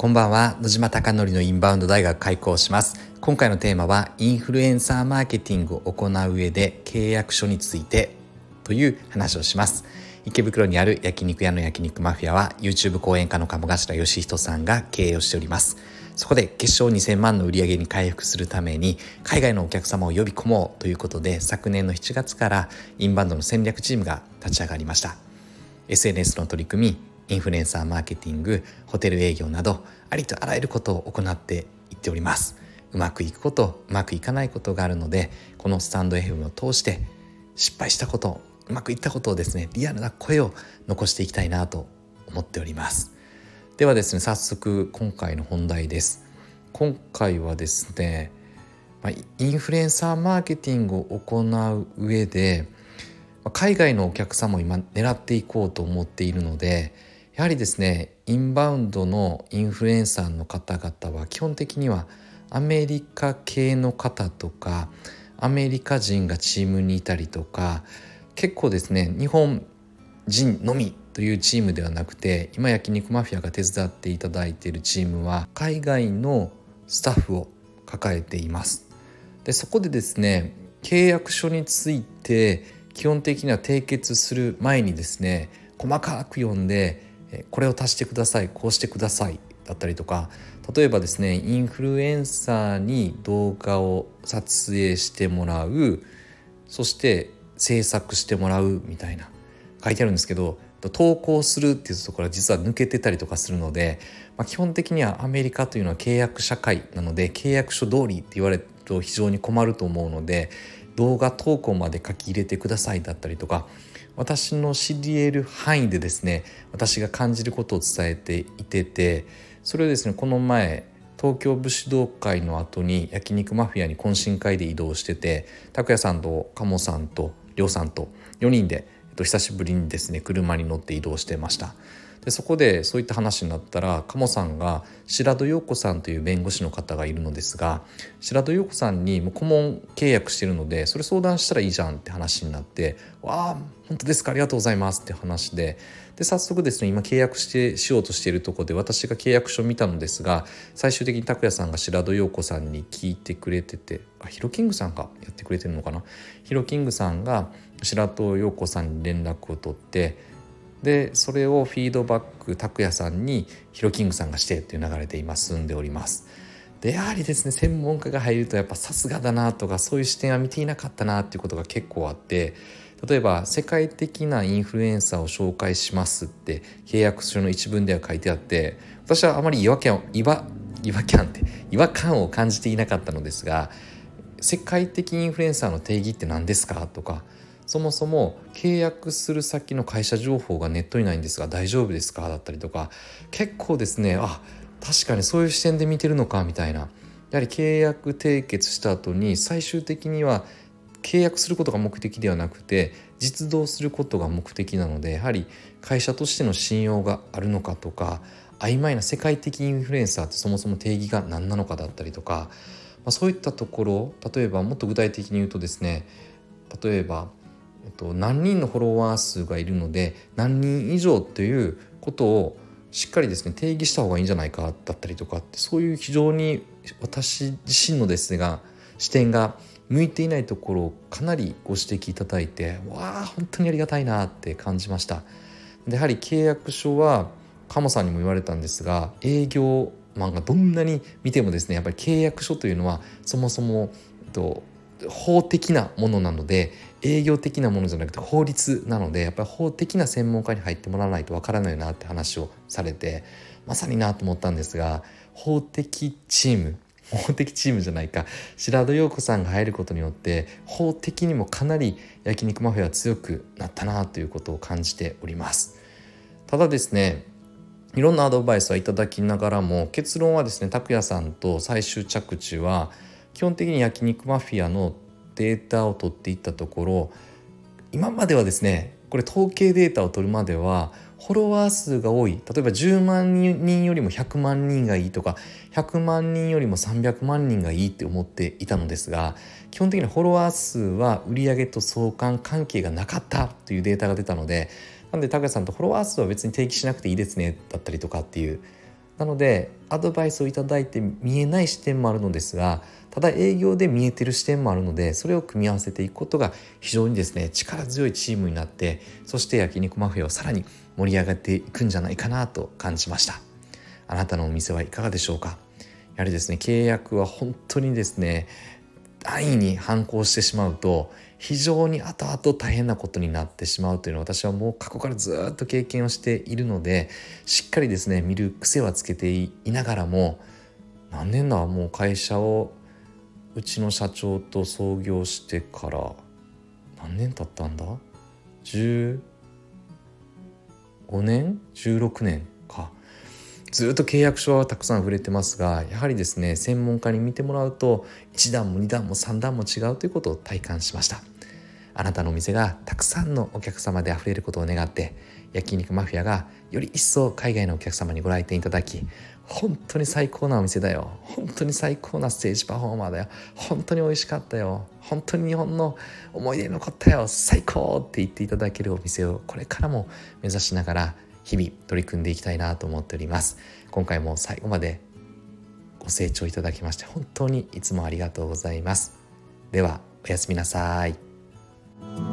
こんばんは。野島貴則のインバウンド大学開校します。今回のテーマはインフルエンサーマーケティングを行う上で契約書についてという話をします。池袋にある焼肉屋の焼肉マフィアは YouTube 講演家の鴨頭義人さんが経営をしております。そこで決勝2000万の売り上げに回復するために海外のお客様を呼び込もうということで昨年の7月からインバウンドの戦略チームが立ち上がりました。SNS の取り組みインフルエンサーマーケティングホテル営業などありとあらゆることを行っていっております。うまくいくことうまくいかないことがあるのでこのスタンド FM を通して失敗したことうまくいったことをですねリアルな声を残していきたいなと思っております。ではですね早速今回の本題です。今回はですねインフルエンサーマーケティングを行う上で海外のお客様を今狙っていこうと思っているのでやはりですねインバウンドのインフルエンサーの方々は基本的にはアメリカ系の方とかアメリカ人がチームにいたりとか結構ですね日本人のみというチームではなくて今焼肉マフィアが手伝っていただいているチームは海外のスタッフを抱えています。でそこでですね契約書について基本的には締結する前にですね細かく読んでこれを足してくださいこうしてくださいだったりとか例えばですねインフルエンサーに動画を撮影してもらうそして制作してもらうみたいな書いてあるんですけど投稿するっていうところは実は抜けてたりとかするので、まあ、基本的にはアメリカというのは契約社会なので契約書通りって言われると非常に困ると思うので動画投稿まで書き入れてくださいだったりとか私の知り得る範囲でですね私が感じることを伝えていててそれをですねこの前東京武士道会の後に焼肉マフィアに懇親会で移動してて拓也さんと鴨さんと亮さんと4人で、えっと、久しぶりにですね車に乗って移動してました。でそこでそういった話になったら鴨さんが白戸陽子さんという弁護士の方がいるのですが白戸陽子さんにもう顧問契約してるのでそれ相談したらいいじゃんって話になって「わあ本当ですか？ありがとうございます」って話で。で早速ですね今契約してしようとしているとこで私が契約書を見たのですが最終的に拓也さんが白戸陽子さんに聞いてくれててあヒロキングさんがやってくれてるのかな？ヒロキングさんが白戸陽子さんに連絡を取ってでそれをフィードバック拓也さんにヒロキングさんがしてっていう流れで今進んでおります。でやはりですね専門家が入るとやっぱさすがだなとかそういう視点は見ていなかったなっていうことが結構あって例えば世界的なインフルエンサーを紹介しますって契約書の一文では書いてあって私はあまり違和感違和違和感って違和感を感じていなかったのですが世界的インフルエンサーの定義って何ですかとかそもそも契約する先の会社情報がネットにないんですが大丈夫ですか？だったりとか。結構ですねあ確かにそういう視点で見てるのかみたいな。やはり契約締結した後に最終的には契約することが目的ではなくて実動することが目的なのでやはり会社としての信用があるのかとか曖昧な世界的インフルエンサーってそもそも定義が何なのかだったりとか、まあ、そういったところ例えばもっと具体的に言うとですね例えばえっと、何人のフォロワー数がいるので何人以上ということをしっかりですね定義した方がいいんじゃないかだったりとかってそういう非常に私自身のですが視点が向いていないところをかなりご指摘いただいてわあ本当にありがたいなって感じました。でやはり契約書は鴨さんにも言われたんですが営業マンがどんなに見てもですねやっぱり契約書というのはそもそも、えっと、法的なものなので営業的なものじゃなくて法律なのでやっぱり法的な専門家に入ってもらわないとわからないなって話をされてまさになと思ったんですが法的チーム 法的チームじゃないか白戸陽子さんが入ることによって法的にもかなり焼肉マフィアは強くなったなということを感じております。ただですねいろんなアドバイスはいただきながらも結論はですね拓也さんと最終着地は基本的に焼肉マフィアのデータを取っていったところ今まではですねこれ統計データを取るまではフォロワー数が多い。例えば10万人よりも100万人がいいとか100万人よりも300万人がいいって思っていたのですが基本的にフォロワー数は売上と相関関係がなかったというデータが出たのでなんで高橋さんとフォロワー数は別に定義しなくていいですねだったりとかっていうなのでアドバイスをいただいて見えない視点もあるのですがただ営業で見えてる視点もあるのでそれを組み合わせていくことが非常にですね力強いチームになってそして焼肉マフィアをさらに盛り上がっていくんじゃないかなと感じました。あなたのお店はいかがでしょうか？やはりですね契約は本当にですね安易に反抗してしまうと非常に後々大変なことになってしまうというのは私はもう過去からずっと経験をしているのでしっかりですね見る癖はつけていながらも何年だもう会社をうちの社長と創業してから何年経ったんだ？15年？16年？ずっと契約書はたくさん触れてますがやはりですね専門家に見てもらうと1段も2段も3段も違うということを体感しました。あなたのお店がたくさんのお客様であふれることを願って焼肉マフィアがより一層海外のお客様にご来店いただき本当に最高なお店だよ。本当に最高なステージパフォーマーだよ。本当に美味しかったよ。本当に日本の思い出に残ったよ。最高って言っていただけるお店をこれからも目指しながら日々取り組んでいきたいなと思っております。今回も最後までご清聴いただきまして本当にいつもありがとうございます。ではおやすみなさい。